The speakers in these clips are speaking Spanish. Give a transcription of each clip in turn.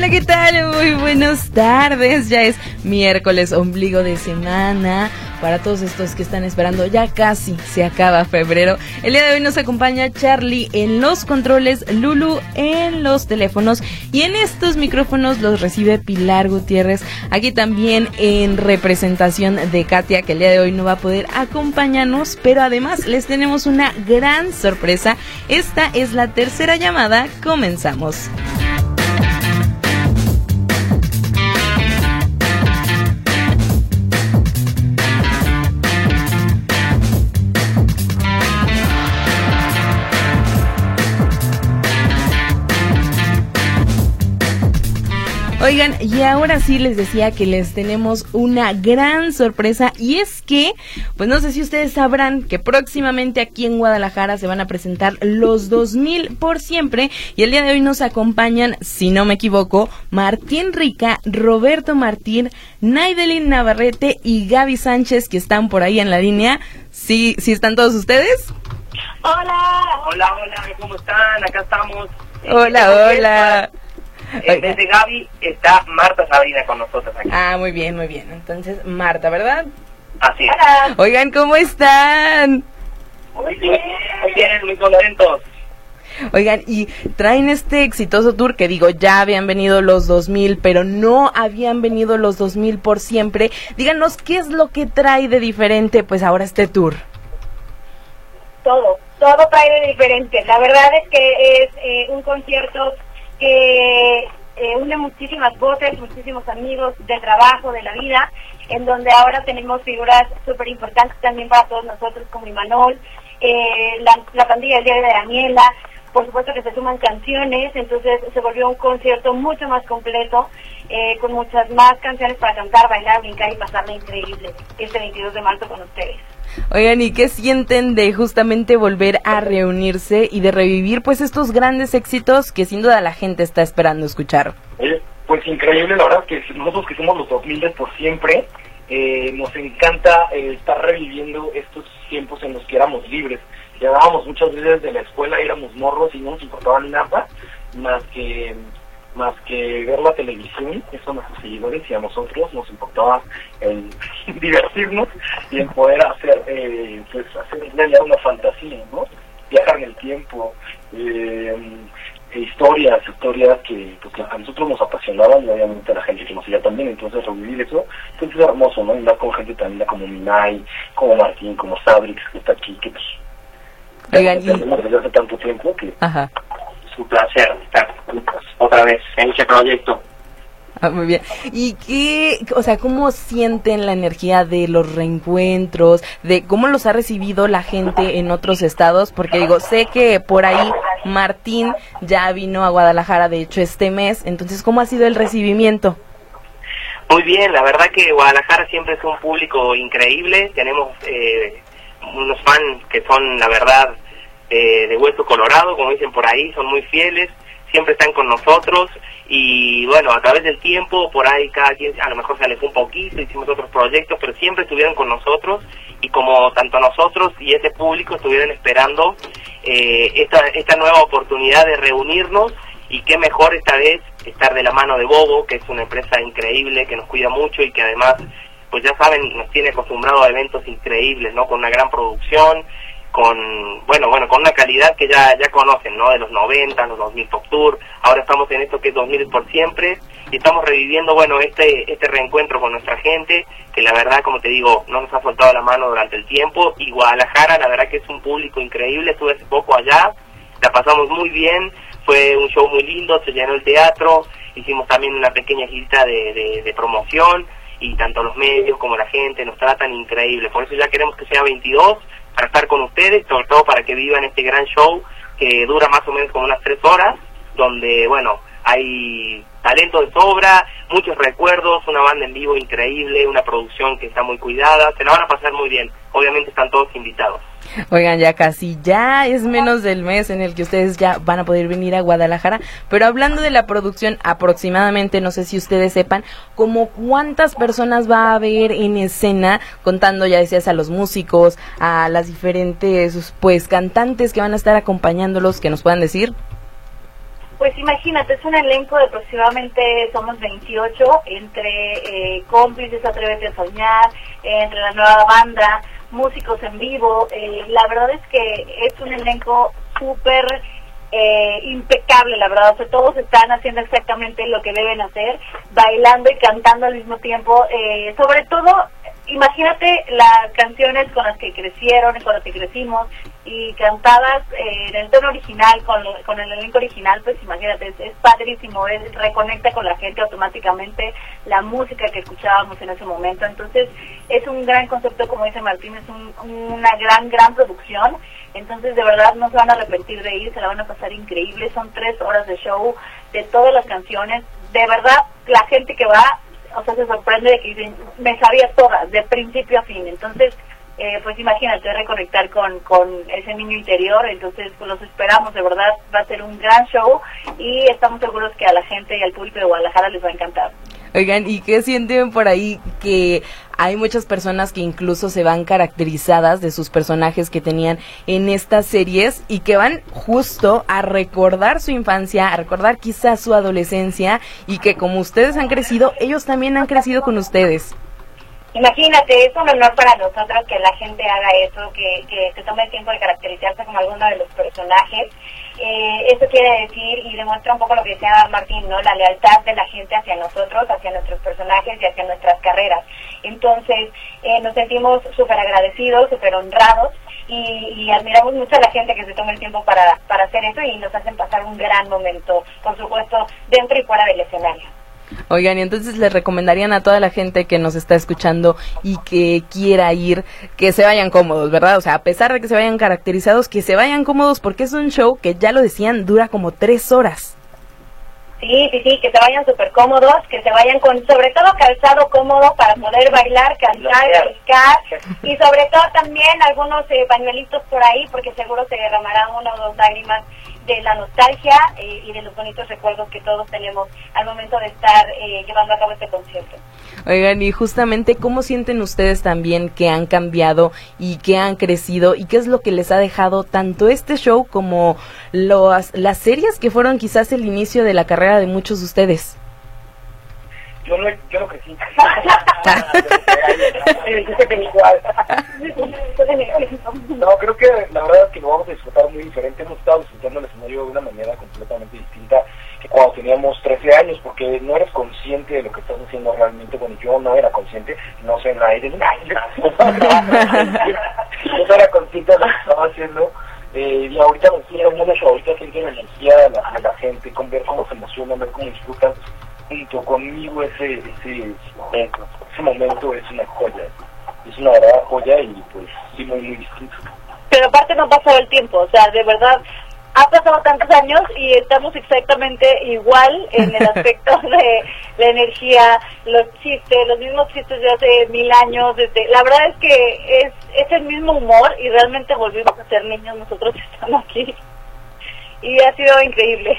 Hola, ¿qué tal? Muy buenas tardes. Ya es miércoles, ombligo de semana. Para todos estos que están esperando, ya casi se acaba febrero. El día de hoy nos acompaña Charlie en los controles, Lulu en los teléfonos y en estos micrófonos los recibe Pilar Gutiérrez. Aquí también en representación de Katia, que el día de hoy no va a poder acompañarnos, pero además les tenemos una gran sorpresa. Esta es la tercera llamada. Comenzamos. Oigan, y ahora sí les decía que les tenemos una gran sorpresa y es que, pues no sé si ustedes sabrán que próximamente aquí en Guadalajara se van a presentar los 2000 por siempre y el día de hoy nos acompañan, si no me equivoco, Martín Rica, Roberto Martín, Naidelin Navarrete y Gaby Sánchez que están por ahí en la línea. ¿Sí, sí están todos ustedes? Hola. Hola, hola, ¿cómo están? Acá estamos. Hola, hola. En vez de Gaby está Marta Sabrina con nosotros aquí. Ah, muy bien, muy bien. Entonces, Marta, ¿verdad? Así es. Hola. Oigan, ¿cómo están? Muy bien, muy bien, muy contentos. Oigan, y traen este exitoso tour que digo, ya habían venido los 2000, pero no habían venido los 2000 por siempre. Díganos, ¿qué es lo que trae de diferente pues ahora este tour? Todo, todo trae de diferente. La verdad es que es eh, un concierto que eh, une muchísimas voces, muchísimos amigos del trabajo, de la vida, en donde ahora tenemos figuras súper importantes también para todos nosotros, como Imanol, eh, la, la pandilla del día de Daniela, por supuesto que se suman canciones, entonces se volvió un concierto mucho más completo, eh, con muchas más canciones para cantar, bailar, brincar y pasarla increíble este 22 de marzo con ustedes. Oigan, ¿y qué sienten de justamente volver a reunirse y de revivir pues estos grandes éxitos que sin duda la gente está esperando escuchar? Pues increíble, la verdad que nosotros que somos los 2000 por siempre, eh, nos encanta eh, estar reviviendo estos tiempos en los que éramos libres. Llegábamos muchas veces de la escuela, éramos morros y no nos importaba nada más que más que ver la televisión, eso a nuestros seguidores y a nosotros nos importaba el divertirnos y el poder hacer, eh, pues hacer una fantasía, ¿no? Viajar en el tiempo, eh, historias, historias que, pues, que a nosotros nos apasionaban y obviamente a la gente que nos seguía también, entonces revivir eso, pues es hermoso, ¿no? Y más con gente también como Minay, como Martín, como Sabrix, que está aquí, que pues Oigan, desde hace tanto tiempo que Ajá. Es un placer estar otra vez en este proyecto. Ah, muy bien. ¿Y qué, o sea, cómo sienten la energía de los reencuentros, de cómo los ha recibido la gente en otros estados? Porque digo, sé que por ahí Martín ya vino a Guadalajara, de hecho, este mes. Entonces, ¿cómo ha sido el recibimiento? Muy bien, la verdad que Guadalajara siempre es un público increíble. Tenemos eh, unos fans que son, la verdad, eh, de hueso colorado, como dicen por ahí, son muy fieles, siempre están con nosotros. Y bueno, a través del tiempo, por ahí cada quien a lo mejor se alejó un poquito, hicimos otros proyectos, pero siempre estuvieron con nosotros. Y como tanto nosotros y ese público estuvieron esperando eh, esta, esta nueva oportunidad de reunirnos y qué mejor esta vez estar de la mano de Bobo, que es una empresa increíble, que nos cuida mucho y que además, pues ya saben, nos tiene acostumbrado a eventos increíbles, ¿no? Con una gran producción, con, bueno, bueno, con una calidad que ya, ya conocen, ¿no? De los 90, los 2000 Top Tour, ahora estamos en esto que es 2000 por siempre, y estamos reviviendo, bueno, este, este reencuentro con nuestra gente, que la verdad, como te digo, no nos ha soltado la mano durante el tiempo, y Guadalajara, la verdad que es un público increíble, estuve hace poco allá, la pasamos muy bien, fue un show muy lindo, se llenó el teatro, hicimos también una pequeña girita de, de, de promoción. Y tanto los medios como la gente nos tratan increíble. Por eso ya queremos que sea 22 para estar con ustedes, sobre todo para que vivan este gran show que dura más o menos como unas tres horas donde, bueno, hay talento de sobra, muchos recuerdos, una banda en vivo increíble, una producción que está muy cuidada, se la van a pasar muy bien. Obviamente están todos invitados. Oigan, ya casi, ya es menos del mes en el que ustedes ya van a poder venir a Guadalajara, pero hablando de la producción, aproximadamente, no sé si ustedes sepan, como cuántas personas va a haber en escena, contando, ya decías, a los músicos, a las diferentes, pues, cantantes que van a estar acompañándolos, que nos puedan decir. Pues imagínate, es un elenco de aproximadamente, somos 28, entre eh, cómplices, Atrévete a Soñar, entre la nueva banda, músicos en vivo. Eh, la verdad es que es un elenco súper eh, impecable, la verdad. O sea, todos están haciendo exactamente lo que deben hacer, bailando y cantando al mismo tiempo. Eh, sobre todo, imagínate las canciones con las que crecieron, con las que crecimos y cantadas eh, en el tono original, con, con el elenco original, pues imagínate, es, padrísimo, es, reconecta con la gente automáticamente la música que escuchábamos en ese momento. Entonces, es un gran concepto, como dice Martín, es una gran, gran producción. Entonces, de verdad, no se van a arrepentir de ir, se la van a pasar increíble. Son tres horas de show de todas las canciones. De verdad, la gente que va, o sea, se sorprende de que dicen, me sabía todas, de principio a fin. Entonces, eh, pues imagínate reconectar con, con ese niño interior, entonces pues los esperamos, de verdad va a ser un gran show y estamos seguros que a la gente y al público de Guadalajara les va a encantar. Oigan, ¿y qué sienten por ahí que hay muchas personas que incluso se van caracterizadas de sus personajes que tenían en estas series y que van justo a recordar su infancia, a recordar quizás su adolescencia y que como ustedes han crecido, ellos también han crecido con ustedes? Imagínate, es un honor para nosotros que la gente haga eso, que, que se tome el tiempo de caracterizarse como alguno de los personajes. Eh, eso quiere decir y demuestra un poco lo que decía Martín, ¿no? La lealtad de la gente hacia nosotros, hacia nuestros personajes y hacia nuestras carreras. Entonces, eh, nos sentimos súper agradecidos, súper honrados y, admiramos mucho a la gente que se toma el tiempo para, para hacer eso y nos hacen pasar un gran momento, por supuesto, dentro y fuera del escenario. Oigan, y entonces les recomendarían a toda la gente que nos está escuchando y que quiera ir, que se vayan cómodos, ¿verdad? O sea, a pesar de que se vayan caracterizados, que se vayan cómodos porque es un show que ya lo decían, dura como tres horas. Sí, sí, sí, que se vayan súper cómodos, que se vayan con sobre todo calzado cómodo para poder bailar, cantar, brincar y sobre todo también algunos eh, pañuelitos por ahí porque seguro se derramarán una o dos lágrimas de la nostalgia eh, y de los bonitos recuerdos que todos tenemos al momento de estar eh, llevando a cabo este concierto. Oigan, y justamente, ¿cómo sienten ustedes también que han cambiado y que han crecido y qué es lo que les ha dejado tanto este show como las series que fueron quizás el inicio de la carrera de muchos de ustedes? Yo no, yo no crecí. no, creo que la verdad es que lo vamos a disfrutar muy diferente. Hemos estado disfrutando el escenario de una manera completamente distinta que cuando teníamos 13 años, porque no eres consciente de lo que estás haciendo realmente. Bueno, yo no era consciente, no sé, nadie, no era consciente de lo que estaba haciendo. Eh, y ahorita me siento mucho, ahorita siento la energía de la, de la gente, con ver cómo se emocionan, ver cómo disfrutan junto conmigo ese, ese, ese momento es una joya, es una verdadera joya y pues sí muy, muy distinto. Pero aparte no ha pasado el tiempo, o sea, de verdad ha pasado tantos años y estamos exactamente igual en el aspecto de la energía, los chistes, los mismos chistes de hace mil años. Desde, la verdad es que es, es el mismo humor y realmente volvimos a ser niños nosotros estamos aquí. Y ha sido increíble.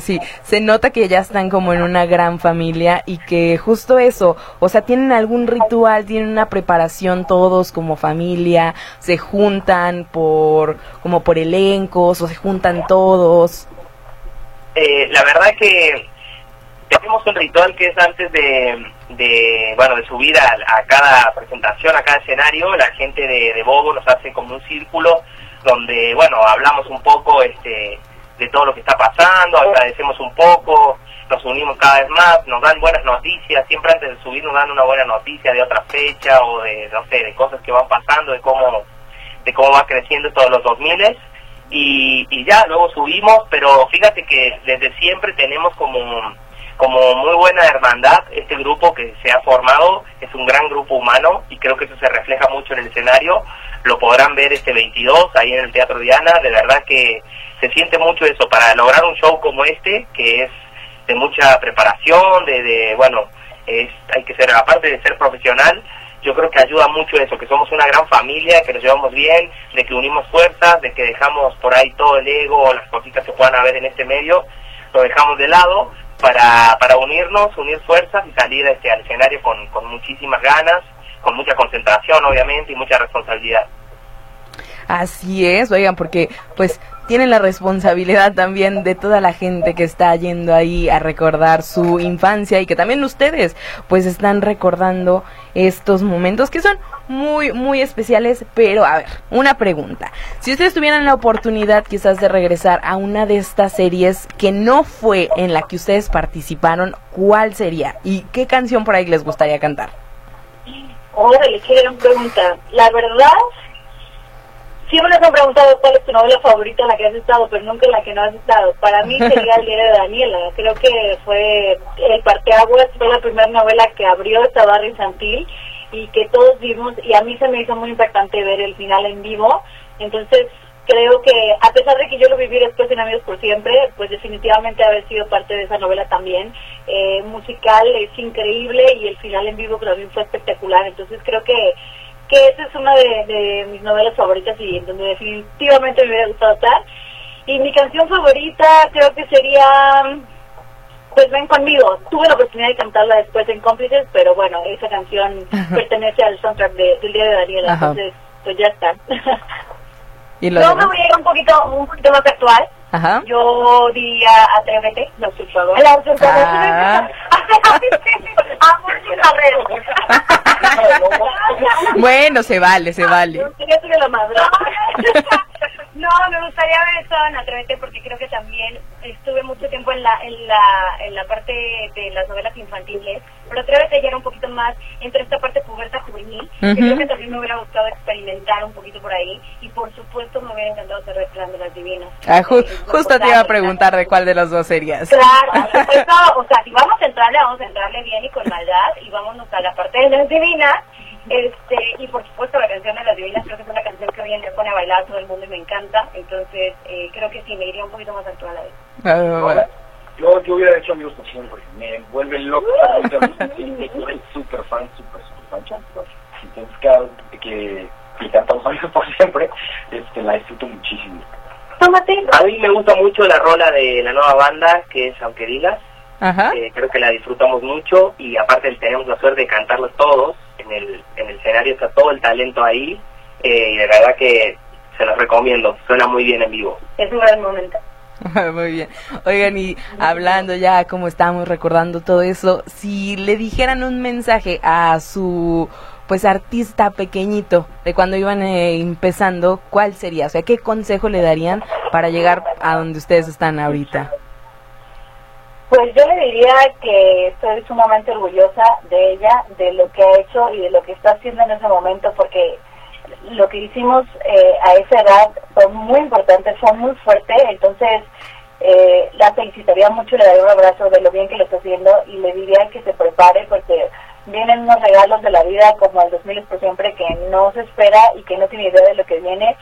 Sí, se nota que ya están como en una gran familia y que justo eso, o sea, tienen algún ritual, tienen una preparación todos como familia, se juntan por como por elencos o se juntan todos. Eh, la verdad que tenemos un ritual que es antes de, bueno, de subir a, cada presentación, a cada escenario, la gente de, de Bogo nos hace como un círculo donde, bueno, hablamos un poco, este de todo lo que está pasando, agradecemos un poco, nos unimos cada vez más, nos dan buenas noticias, siempre antes de subir nos dan una buena noticia de otra fecha o de, no sé, de cosas que van pasando, de cómo, de cómo va creciendo todos los 2000 y, y ya, luego subimos, pero fíjate que desde siempre tenemos como, como muy buena hermandad este grupo que se ha formado, es un gran grupo humano y creo que eso se refleja mucho en el escenario lo podrán ver este 22 ahí en el Teatro Diana. De verdad que se siente mucho eso para lograr un show como este, que es de mucha preparación, de, de bueno, es, hay que ser, aparte de ser profesional, yo creo que ayuda mucho eso, que somos una gran familia, que nos llevamos bien, de que unimos fuerzas, de que dejamos por ahí todo el ego, las cositas que puedan haber en este medio, lo dejamos de lado para, para unirnos, unir fuerzas y salir este, al escenario con, con muchísimas ganas, con mucha concentración obviamente y mucha responsabilidad. Así es, oigan, porque pues tienen la responsabilidad también de toda la gente que está yendo ahí a recordar su infancia y que también ustedes pues están recordando estos momentos que son muy muy especiales, pero a ver, una pregunta. Si ustedes tuvieran la oportunidad quizás de regresar a una de estas series que no fue en la que ustedes participaron, ¿cuál sería? ¿Y qué canción por ahí les gustaría cantar? Órale, qué gran pregunta. La verdad siempre les han preguntado cuál es tu novela favorita en la que has estado, pero nunca en la que no has estado. Para mí sería El diario de Daniela. Creo que fue El parteaguas, fue la primera novela que abrió esta barra infantil y que todos vimos, y a mí se me hizo muy impactante ver el final en vivo. Entonces, creo que a pesar de que yo lo viví después en Amigos por Siempre, pues definitivamente haber sido parte de esa novela también. Eh, musical es increíble y el final en vivo también fue espectacular. Entonces, creo que que esa es una de, mis novelas favoritas y en donde definitivamente me hubiera gustado estar. Y mi canción favorita creo que sería, pues ven conmigo. Tuve la oportunidad de cantarla después en Cómplices, pero bueno, esa canción pertenece al soundtrack de, del Día de Daniela, entonces pues ya está. ¿Y me voy a ir un poquito, un poquito más actual. Ajá. Yo diría Atrévete, no, favor. La ah. bueno, se vale, se vale. No, me gustaría ver esto en Atrévete porque creo que también estuve mucho tiempo en la, en la, en la parte de las novelas infantiles, pero Atrévete ya era un poquito más entre esta parte puberta juvenil, creo que también me hubiera gustado experimentar un poquito por ahí y por supuesto me hubiera encantado de las Divinas. Ah, justo te iba a preguntar de cuál de las dos serías. Claro, o sea, si vamos a entrarle, vamos a entrarle bien y con maldad y vámonos a la parte de las divinas este, y por supuesto la canción de las divinas creo que es una canción que hoy en día pone a bailar a todo el mundo y me encanta. Entonces eh, creo que sí, me iría un poquito más actual a eso. Ah, yo, yo hubiera hecho amigos por siempre. Me vuelve loco. soy súper fan, súper, súper fan. Que, que cantamos amigos por siempre, este, la disfruto muchísimo. Tómate. A mí me gusta mucho la rola de la nueva banda, que es Aunque Digas. Ajá. Eh, creo que la disfrutamos mucho y aparte tenemos la suerte de cantarlo todos en el, en el escenario está todo el talento ahí eh, y de verdad que se los recomiendo, suena muy bien en vivo. Es un gran momento. Muy bien. Oigan, y hablando ya como estamos recordando todo eso, si le dijeran un mensaje a su pues artista pequeñito de cuando iban eh, empezando, ¿cuál sería? O sea, ¿qué consejo le darían para llegar a donde ustedes están ahorita? Pues yo le diría que estoy sumamente orgullosa de ella, de lo que ha hecho y de lo que está haciendo en ese momento, porque lo que hicimos eh, a esa edad fue muy importante, fue muy fuerte, entonces eh, la felicitaría mucho, le daría un abrazo de lo bien que lo está haciendo y le diría que se prepare porque vienen unos regalos de la vida como el 2000 por siempre que no se espera y que no tiene idea de lo que viene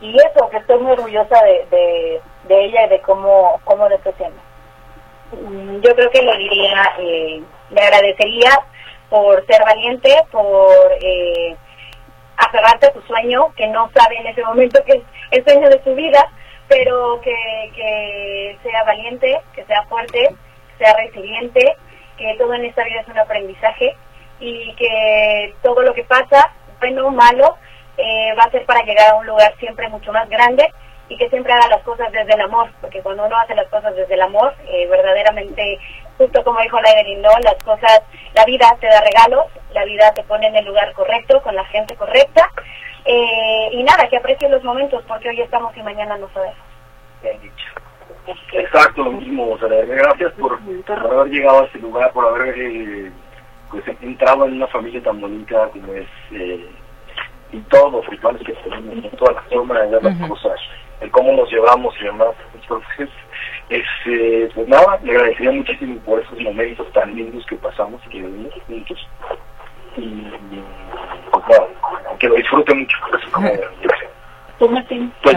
y eso, que estoy muy orgullosa de, de, ella y de cómo, cómo lo está haciendo. Mm, yo creo que le diría, eh, le agradecería por ser valiente, por eh, aferrarte a tu sueño, que no sabe en ese momento que es el sueño de su vida, pero que, que sea valiente, que sea fuerte, sea resiliente, que todo en esta vida es un aprendizaje y que todo lo que pasa, bueno o malo, eh, va a ser para llegar a un lugar siempre mucho más grande y que siempre haga las cosas desde el amor, porque cuando uno hace las cosas desde el amor, eh, verdaderamente, justo como dijo la Evelyn, ¿no? las cosas, la vida te da regalos, la vida te pone en el lugar correcto, con la gente correcta, eh, y nada, que aprecien los momentos, porque hoy estamos y mañana no sabemos. Bien dicho. Exacto, lo mismo, o sea, gracias por, haber llegado a ese lugar, por haber eh, pues, entrado en una familia tan bonita como es... y todos los rituales que tenemos, todas las formas de las cosas el cómo nos llevamos y demás. Entonces, este, pues nada, le agradecería muchísimo por esos momentos tan lindos que pasamos y que vivimos juntos. Y pues nada, que lo disfrute mucho.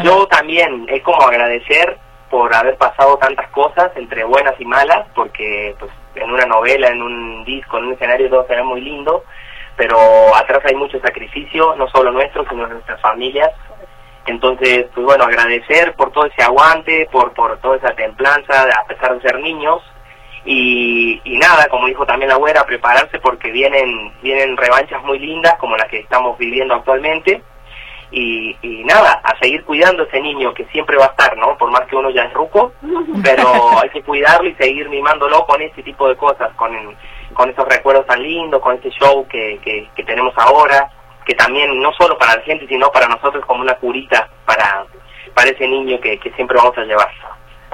yo también, es como agradecer por haber pasado tantas cosas, entre buenas y malas, porque pues en una novela, en un disco, en un escenario todo será muy lindo, pero atrás hay mucho sacrificio, no solo nuestro, sino de nuestras familias. Entonces, pues bueno, agradecer por todo ese aguante, por, por toda esa templanza, a pesar de ser niños. Y, y nada, como dijo también la abuela, prepararse porque vienen, vienen revanchas muy lindas como las que estamos viviendo actualmente. Y, y nada, a seguir cuidando a ese niño que siempre va a estar, ¿no? Por más que uno ya es ruco, pero hay que cuidarlo y seguir mimándolo con este tipo de cosas, con, con esos recuerdos tan lindos, con este show que, que, que tenemos ahora, que también no solo para la gente, sino para nosotros como una curita para, para ese niño que, que siempre vamos a llevar.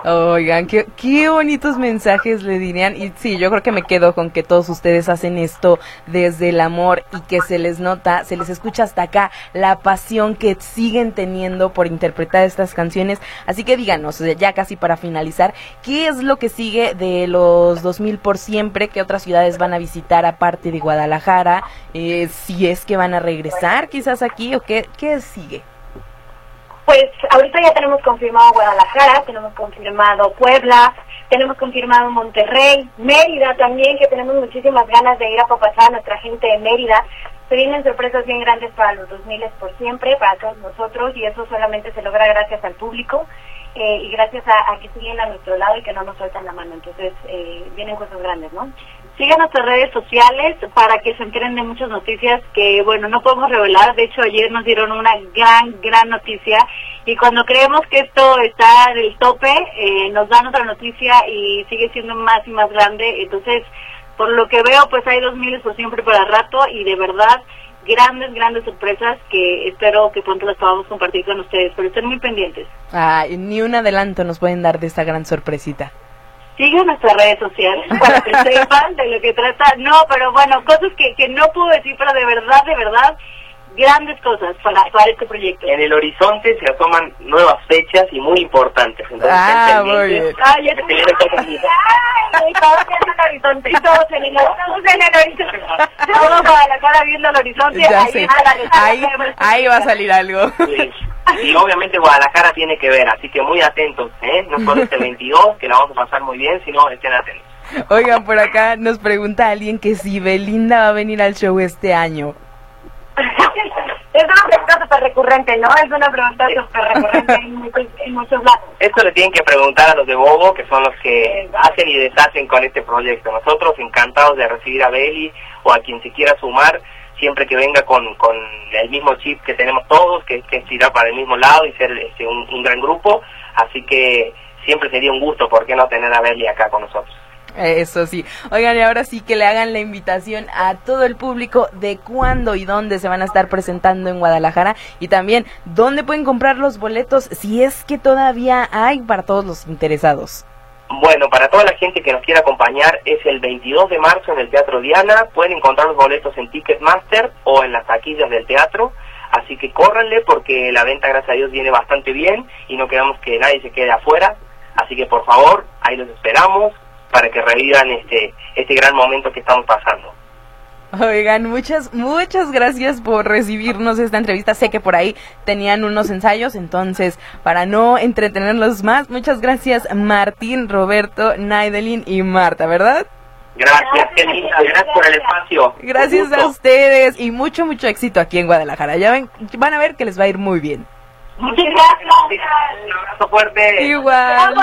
Oigan, qué, qué bonitos mensajes le dirían. Y sí, yo creo que me quedo con que todos ustedes hacen esto desde el amor y que se les nota, se les escucha hasta acá la pasión que siguen teniendo por interpretar estas canciones. Así que díganos, ya casi para finalizar, ¿qué es lo que sigue de los 2000 por siempre? ¿Qué otras ciudades van a visitar aparte de Guadalajara? Eh, si es que van a regresar quizás aquí o qué, qué sigue. Pues ahorita ya tenemos confirmado Guadalajara, tenemos confirmado Puebla, tenemos confirmado Monterrey, Mérida también, que tenemos muchísimas ganas de ir a papachar a nuestra gente de Mérida. Se vienen sorpresas bien grandes para los 2000 por siempre, para todos nosotros, y eso solamente se logra gracias al público eh, y gracias a, que siguen a nuestro lado y que no nos sueltan la mano. Entonces, eh, vienen cosas grandes, ¿no? Sigan nuestras redes sociales para que se enteren de muchas noticias que, bueno, no podemos revelar. De hecho, ayer nos dieron una gran, gran noticia. Y cuando creemos que esto está en el tope, eh, nos dan otra noticia y sigue siendo más y más grande. Entonces, por lo que veo, pues hay dos miles por siempre para rato y de verdad grandes, grandes sorpresas que espero que pronto las podamos compartir con ustedes, pero estén muy pendientes. Ah, ni un adelanto nos pueden dar de esta gran sorpresita sigan nuestras redes sociales para que sepan de lo que trata. No, pero bueno, cosas que, que no puedo decir, pero de verdad, de verdad, grandes cosas para, para este proyecto. En el horizonte se asoman nuevas fechas y muy importantes. Entonces, ah, muy bien. Ay, ya te Ay, todos viendo el horizonte. Todos en el, todos en el horizonte. Todos para la cara viendo el horizonte. Ya ahí, sé. ahí, ahí va a salir algo. Sí. Y obviamente Guadalajara tiene que ver, así que muy atentos, ¿eh? No solo este 22, que la vamos a pasar muy bien, sino estén atentos. Oigan, por acá nos pregunta alguien que si Belinda va a venir al show este año. Es una pregunta súper recurrente, ¿no? Es una pregunta súper recurrente en, muchos, en muchos lados. Esto le tienen que preguntar a los de Bobo, que son los que hacen y deshacen con este proyecto. Nosotros encantados de recibir a Beli o a quien se quiera sumar, siempre que venga con, con el mismo chip que tenemos todos, que, que es tirar para el mismo lado y ser este, un, un gran grupo. Así que siempre sería un gusto, ¿por qué no tener a Beli acá con nosotros? Eso sí. Oigan, y ahora sí que le hagan la invitación a todo el público de cuándo y dónde se van a estar presentando en Guadalajara y también dónde pueden comprar los boletos si es que todavía hay para todos los interesados. Bueno, para toda la gente que nos quiera acompañar es el 22 de marzo en el Teatro Diana. Pueden encontrar los boletos en Ticketmaster o en las taquillas del teatro. Así que córranle porque la venta, gracias a Dios, viene bastante bien y no queremos que nadie se quede afuera. Así que por favor, ahí los esperamos para que revivan este, este gran momento que estamos pasando. Oigan, muchas, muchas gracias por recibirnos esta entrevista. Sé que por ahí tenían unos ensayos, entonces, para no entretenerlos más, muchas gracias Martín, Roberto, Naidelin y Marta, ¿verdad? Gracias, qué linda, gracias por el espacio. Gracias a ustedes y mucho, mucho éxito aquí en Guadalajara. Ya ven, van a ver que les va a ir muy bien. Muchas gracias. Un abrazo fuerte. Igual.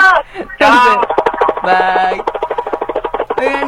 Chao. Bye.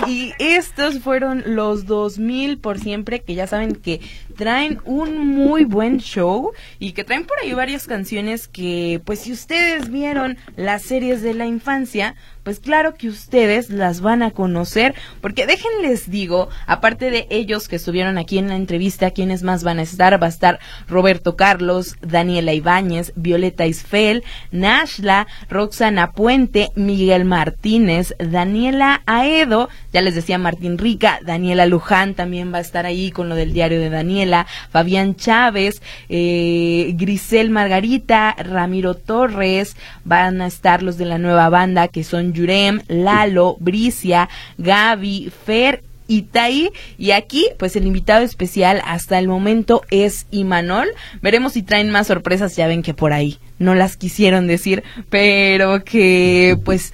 Y estos fueron los 2000 por siempre, que ya saben que traen un muy buen show y que traen por ahí varias canciones que, pues si ustedes vieron las series de la infancia, pues claro que ustedes las van a conocer, porque déjenles digo, aparte de ellos que estuvieron aquí en la entrevista, quienes más van a estar, va a estar Roberto Carlos, Daniela Ibáñez, Violeta Isfel, Nashla, Roxana Puente, Miguel Martínez, Daniela Aedo, ya les decía Martín Rica, Daniela Luján también va a estar ahí con lo del diario de Daniela, Fabián Chávez, eh, Grisel Margarita, Ramiro Torres, van a estar los de la nueva banda que son Yurem, Lalo, Bricia, Gaby, Fer Itaí. Y aquí, pues el invitado especial hasta el momento es Imanol. Veremos si traen más sorpresas, ya ven que por ahí no las quisieron decir, pero que pues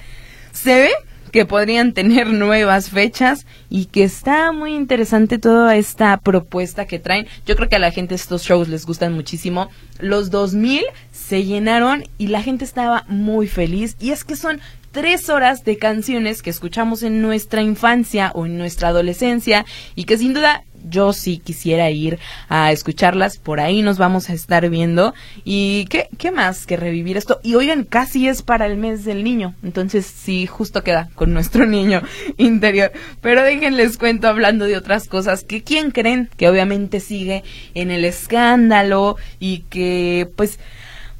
se ve que podrían tener nuevas fechas y que está muy interesante toda esta propuesta que traen. Yo creo que a la gente estos shows les gustan muchísimo. Los 2000 se llenaron y la gente estaba muy feliz y es que son tres horas de canciones que escuchamos en nuestra infancia o en nuestra adolescencia y que sin duda yo sí quisiera ir a escucharlas, por ahí nos vamos a estar viendo. ¿Y qué, qué más que revivir esto? Y oigan, casi es para el mes del niño, entonces sí, justo queda con nuestro niño interior. Pero déjenles cuento hablando de otras cosas que quién creen que obviamente sigue en el escándalo y que pues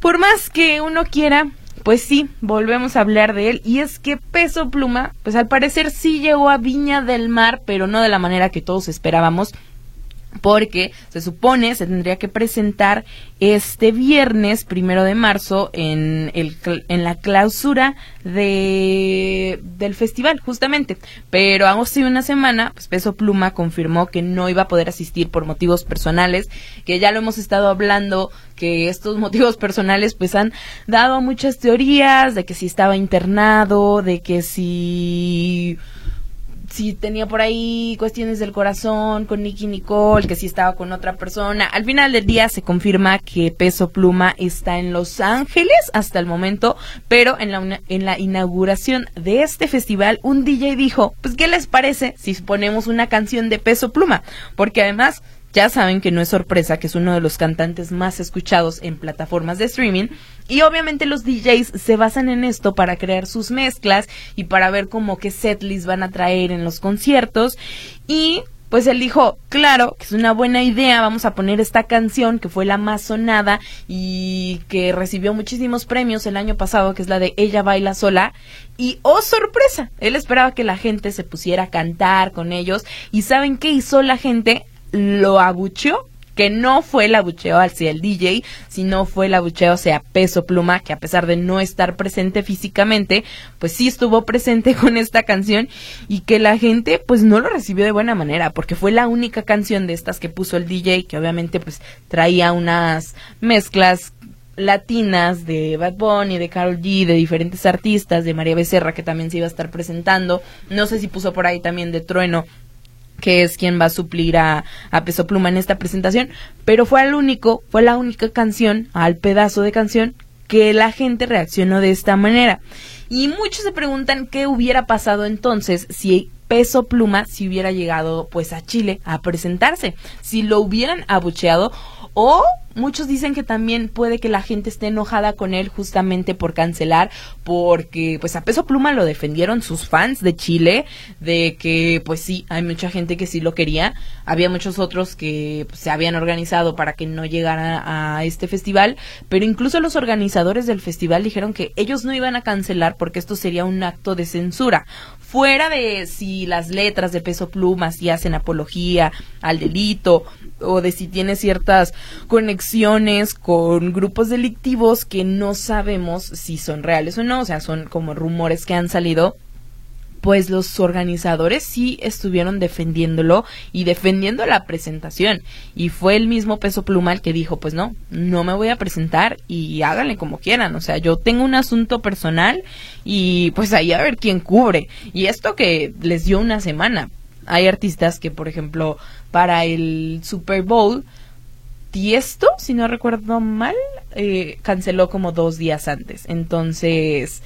por más que uno quiera, pues sí, volvemos a hablar de él. Y es que Peso Pluma, pues al parecer sí llegó a Viña del Mar, pero no de la manera que todos esperábamos porque se supone se tendría que presentar este viernes primero de marzo en, el, en la clausura de, del festival justamente. Pero hace una semana pues Peso Pluma confirmó que no iba a poder asistir por motivos personales que ya lo hemos estado hablando que estos motivos personales pues han dado muchas teorías de que si estaba internado de que si si tenía por ahí cuestiones del corazón con Nicky Nicole, que si estaba con otra persona. Al final del día se confirma que Peso Pluma está en Los Ángeles hasta el momento, pero en la, en la inauguración de este festival un DJ dijo, pues ¿qué les parece si ponemos una canción de Peso Pluma? Porque además ya saben que no es sorpresa que es uno de los cantantes más escuchados en plataformas de streaming y obviamente los DJs se basan en esto para crear sus mezclas y para ver cómo qué setlist van a traer en los conciertos y pues él dijo, claro, que es una buena idea, vamos a poner esta canción que fue la más sonada y que recibió muchísimos premios el año pasado, que es la de Ella baila sola. Y oh sorpresa, él esperaba que la gente se pusiera a cantar con ellos. ¿Y saben qué hizo la gente? Lo abucheó que no fue el abucheo hacia el DJ, sino fue el abucheo hacia Peso Pluma, que a pesar de no estar presente físicamente, pues sí estuvo presente con esta canción y que la gente pues no lo recibió de buena manera, porque fue la única canción de estas que puso el DJ, que obviamente pues traía unas mezclas latinas de Bad Bunny, de Carol G, de diferentes artistas, de María Becerra que también se iba a estar presentando, no sé si puso por ahí también de Trueno que es quien va a suplir a, a, Peso Pluma en esta presentación, pero fue el único, fue la única canción, al pedazo de canción, que la gente reaccionó de esta manera. Y muchos se preguntan qué hubiera pasado entonces si Peso Pluma si hubiera llegado pues a Chile a presentarse, si lo hubieran abucheado o muchos dicen que también puede que la gente esté enojada con él justamente por cancelar, porque pues a peso pluma lo defendieron sus fans de Chile, de que pues sí, hay mucha gente que sí lo quería, había muchos otros que pues, se habían organizado para que no llegara a este festival, pero incluso los organizadores del festival dijeron que ellos no iban a cancelar porque esto sería un acto de censura. Fuera de si las letras de peso pluma si hacen apología al delito o de si tiene ciertas conexiones con grupos delictivos que no sabemos si son reales o no, o sea, son como rumores que han salido pues los organizadores sí estuvieron defendiéndolo y defendiendo la presentación. Y fue el mismo peso pluma el que dijo, pues no, no me voy a presentar y háganle como quieran. O sea, yo tengo un asunto personal y pues ahí a ver quién cubre. Y esto que les dio una semana. Hay artistas que, por ejemplo, para el Super Bowl, Tiesto, si no recuerdo mal, eh, canceló como dos días antes. Entonces,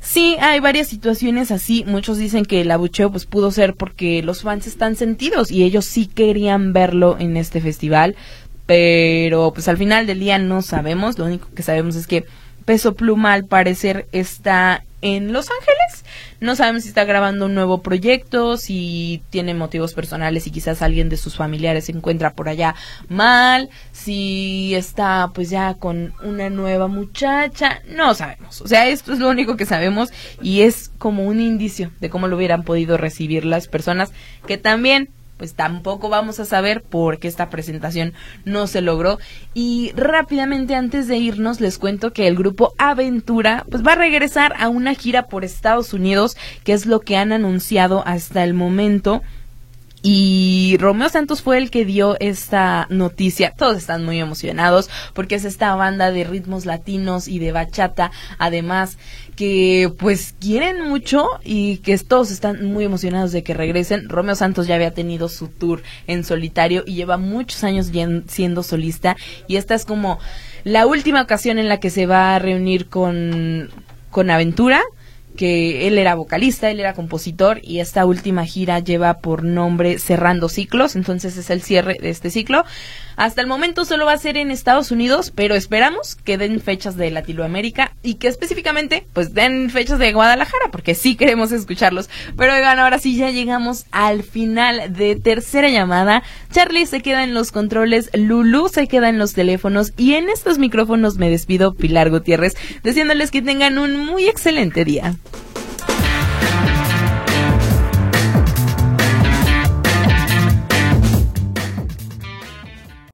Sí, hay varias situaciones así. Muchos dicen que el abucheo pues pudo ser porque los fans están sentidos y ellos sí querían verlo en este festival, pero pues al final del día no sabemos. Lo único que sabemos es que Peso Pluma al parecer está en Los Ángeles. No sabemos si está grabando un nuevo proyecto, si tiene motivos personales y quizás alguien de sus familiares se encuentra por allá mal, si está pues ya con una nueva muchacha, no sabemos. O sea, esto es lo único que sabemos y es como un indicio de cómo lo hubieran podido recibir las personas que también pues tampoco vamos a saber por qué esta presentación no se logró. Y rápidamente antes de irnos les cuento que el grupo Aventura pues va a regresar a una gira por Estados Unidos, que es lo que han anunciado hasta el momento. y Romeo Santos fue el que dio esta noticia. Todos están muy emocionados porque es esta banda de ritmos latinos y de bachata, además que pues quieren mucho y que todos están muy emocionados de que regresen. Romeo Santos ya había tenido su tour en solitario y lleva muchos años siendo solista y esta es como la última ocasión en la que se va a reunir con con Aventura que él era vocalista, él era compositor y esta última gira lleva por nombre Cerrando Ciclos, entonces es el cierre de este ciclo. Hasta el momento solo va a ser en Estados Unidos, pero esperamos que den fechas de Latinoamérica y que específicamente pues den fechas de Guadalajara, porque sí queremos escucharlos. Pero oigan, ahora sí ya llegamos al final de tercera llamada. Charlie se queda en los controles, Lulu se queda en los teléfonos y en estos micrófonos me despido Pilar Gutiérrez, deseándoles que tengan un muy excelente día.